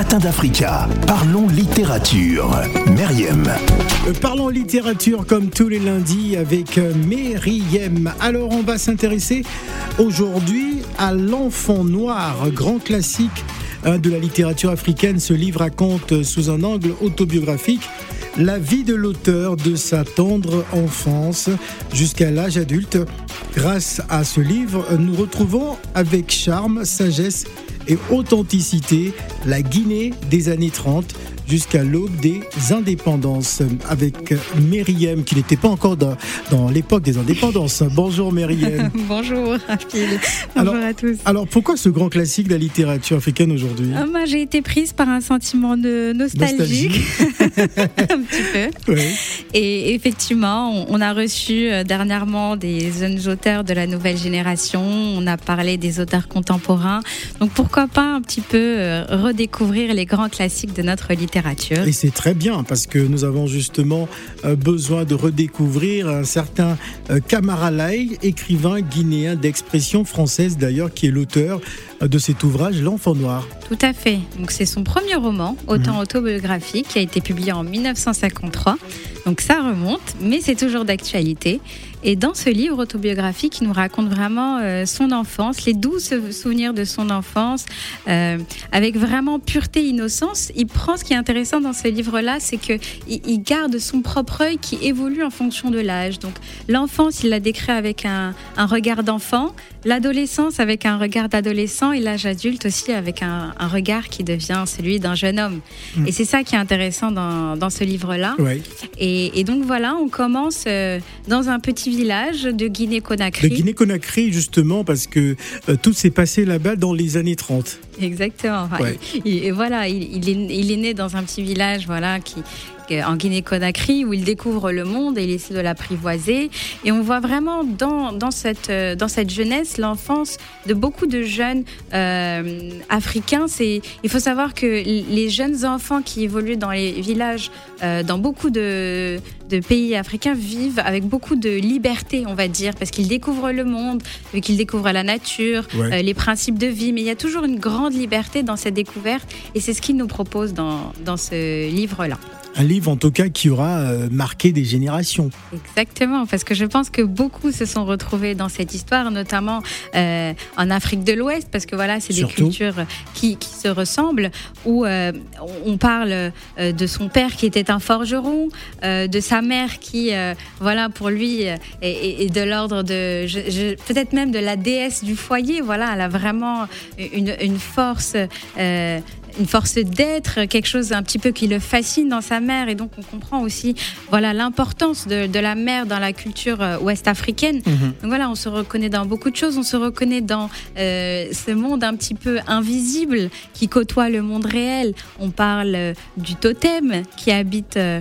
Matin d'Africa. Parlons littérature. Meriem. Euh, Parlons littérature comme tous les lundis avec euh, Meriem. Alors on va s'intéresser aujourd'hui à L'Enfant Noir, grand classique de la littérature africaine. Ce livre raconte sous un angle autobiographique la vie de l'auteur de sa tendre enfance jusqu'à l'âge adulte. Grâce à ce livre, nous retrouvons avec charme, sagesse et authenticité la Guinée des années 30 jusqu'à l'aube des indépendances avec Myriam qui n'était pas encore dans, dans l'époque des indépendances. Bonjour Myriam. Bonjour. Bonjour Alors- à tous. Alors pourquoi ce grand classique de la littérature africaine aujourd'hui? Ah, moi, j'ai été prise par un sentiment de nostalgie, un petit peu. Ouais. Et effectivement, on, on a reçu euh, dernièrement des jeunes auteurs de la nouvelle génération. On a parlé des auteurs contemporains. Donc pourquoi pas un petit peu euh, redécouvrir les grands classiques de notre littérature. Et c'est très bien parce que nous avons justement euh, besoin de redécouvrir un certain euh, Kamara Laye, écrivain guinéen d'expression française d'ailleurs, qui est l'auteur euh, de cet ouvrage L'Enfant Noir. Tout à fait. Donc c'est son premier roman, autant autobiographique, qui a été publié en 1953. Donc ça remonte, mais c'est toujours d'actualité. Et dans ce livre autobiographique, il nous raconte vraiment euh, son enfance, les douces souvenirs de son enfance, euh, avec vraiment pureté, innocence. Il prend ce qui est intéressant dans ce livre-là, c'est que il, il garde son propre œil qui évolue en fonction de l'âge. Donc l'enfance, il la décrit avec un, un regard d'enfant, l'adolescence avec un regard d'adolescent et l'âge adulte aussi avec un, un regard qui devient celui d'un jeune homme. Mm. Et c'est ça qui est intéressant dans, dans ce livre-là. Ouais. Et, et donc voilà, on commence euh, dans un petit village de De Guinée-Conakry. Guinée-Conakry justement parce que euh, tout s'est passé là-bas dans les années 30. Exactement. Ouais. il- il- et voilà, il, il est, il est né dans un petit village, voilà, qui- en Guinée-Conakry où il découvre le monde et il essaie de l'apprivoiser. Et on voit vraiment dans, dans, cette, euh, dans cette jeunesse l'enfance de beaucoup de jeunes euh, africains. C'est, il faut savoir que les jeunes enfants qui évoluent dans les villages, euh, dans beaucoup de, de pays africains, vivent avec beaucoup de liberté, on va dire, parce qu'ils découvrent le monde, euh, qu'ils découvrent la nature, Ouais. euh, les principes de vie. Mais il y a toujours une grande liberté dans cette découverte et c'est ce qu'il nous propose dans, dans ce livre-là. Un livre en tout cas qui aura euh, marqué des générations. Exactement, parce que je pense que beaucoup se sont retrouvés dans cette histoire, notamment euh, en Afrique de l'Ouest, parce que voilà, c'est des cultures qui, qui se ressemblent, où euh, on parle de son père qui était un forgeron, euh, de sa mère qui, voilà, pour lui, est, de l'ordre de, peut-être même de la déesse du foyer, voilà, elle a vraiment une, une force. Une force d'être, quelque chose un petit peu qui le fascine dans sa mère. Et donc, on comprend aussi voilà l'importance de, de la mère dans la culture euh, ouest-africaine. Donc voilà, on se reconnaît dans beaucoup de choses. On se reconnaît dans euh, ce monde un petit peu invisible qui côtoie le monde réel. On parle euh, du totem qui habite, euh,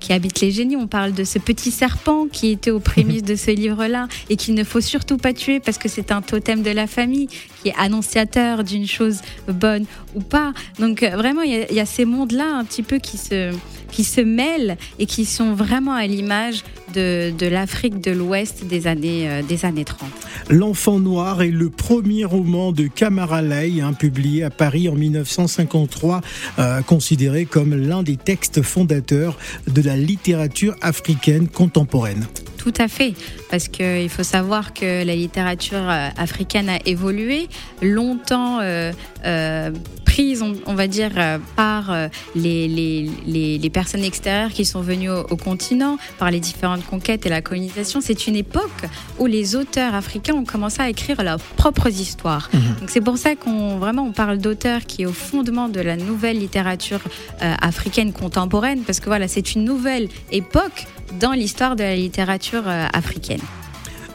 qui habite les génies. On parle de ce petit serpent qui était aux prémices de ce livre-là et qu'il ne faut surtout pas tuer parce que c'est un totem de la famille qui est annonciateur d'une chose bonne ou pas. Donc euh, vraiment, il y a- ces mondes-là un petit peu qui se, mêlent et qui sont vraiment à l'image de, l'Afrique de l'Ouest des années, euh, des années 30. L'Enfant Noir est le premier roman de Kamara Laye, hein, publié à Paris en 1953, euh, considéré comme l'un des textes fondateurs de la littérature africaine contemporaine. Tout à fait, parce qu'il faut savoir que la littérature euh, africaine a évolué longtemps. euh, euh, prise, on, on va dire, par les, les, les, les personnes extérieures qui sont venues au, au continent, par les différentes conquêtes et la colonisation. C'est une époque où les auteurs africains ont commencé à écrire leurs propres histoires. Donc c'est pour ça qu'on vraiment on parle d'auteurs qui est au fondement de la nouvelle littérature euh, africaine contemporaine, parce que voilà, c'est une nouvelle époque dans l'histoire de la littérature euh, africaine.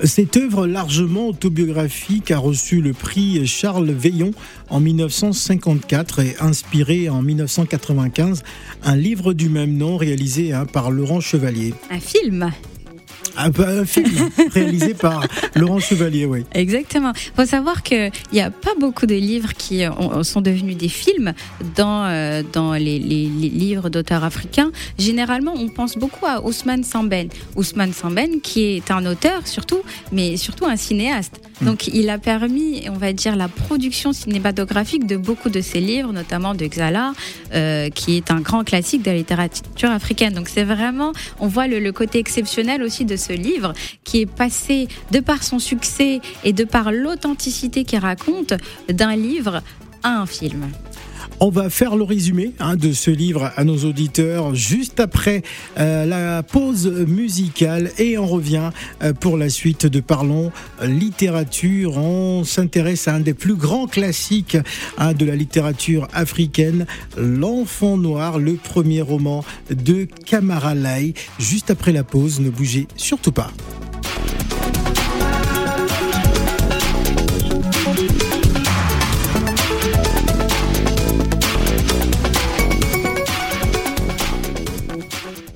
Cette œuvre largement autobiographique a reçu le prix Charles Veillon en 1954 et inspiré en 1995 un livre du même nom réalisé hein, par Laurent Chevalier. Un film Un, un film réalisé par Laurent Chevalier, oui. Exactement. Il faut savoir qu'il n'y a pas beaucoup de livres qui sont devenus des films dans, euh, dans les, les, les livres d'auteurs africains. Généralement, on pense beaucoup à Ousmane Samben. Ousmane Samben, qui est un auteur surtout, mais surtout un cinéaste. Hmm. Donc, il a permis, on va dire, la production cinématographique de beaucoup de ses livres, notamment de Xala, euh, qui est un grand classique de la littérature africaine. Donc, c'est vraiment, on voit le, le côté exceptionnel aussi de ce livre qui est passé de par son succès et de par l'authenticité qu'il raconte d'un livre à un film. On va faire le résumé hein, de ce livre à nos auditeurs juste après euh, la pause musicale et on revient euh, pour la suite de Parlons littérature. On s'intéresse à un des plus grands classiques hein, de la littérature africaine, L'Enfant Noir, le premier roman de Kamara Lai. Juste après la pause, ne bougez surtout pas.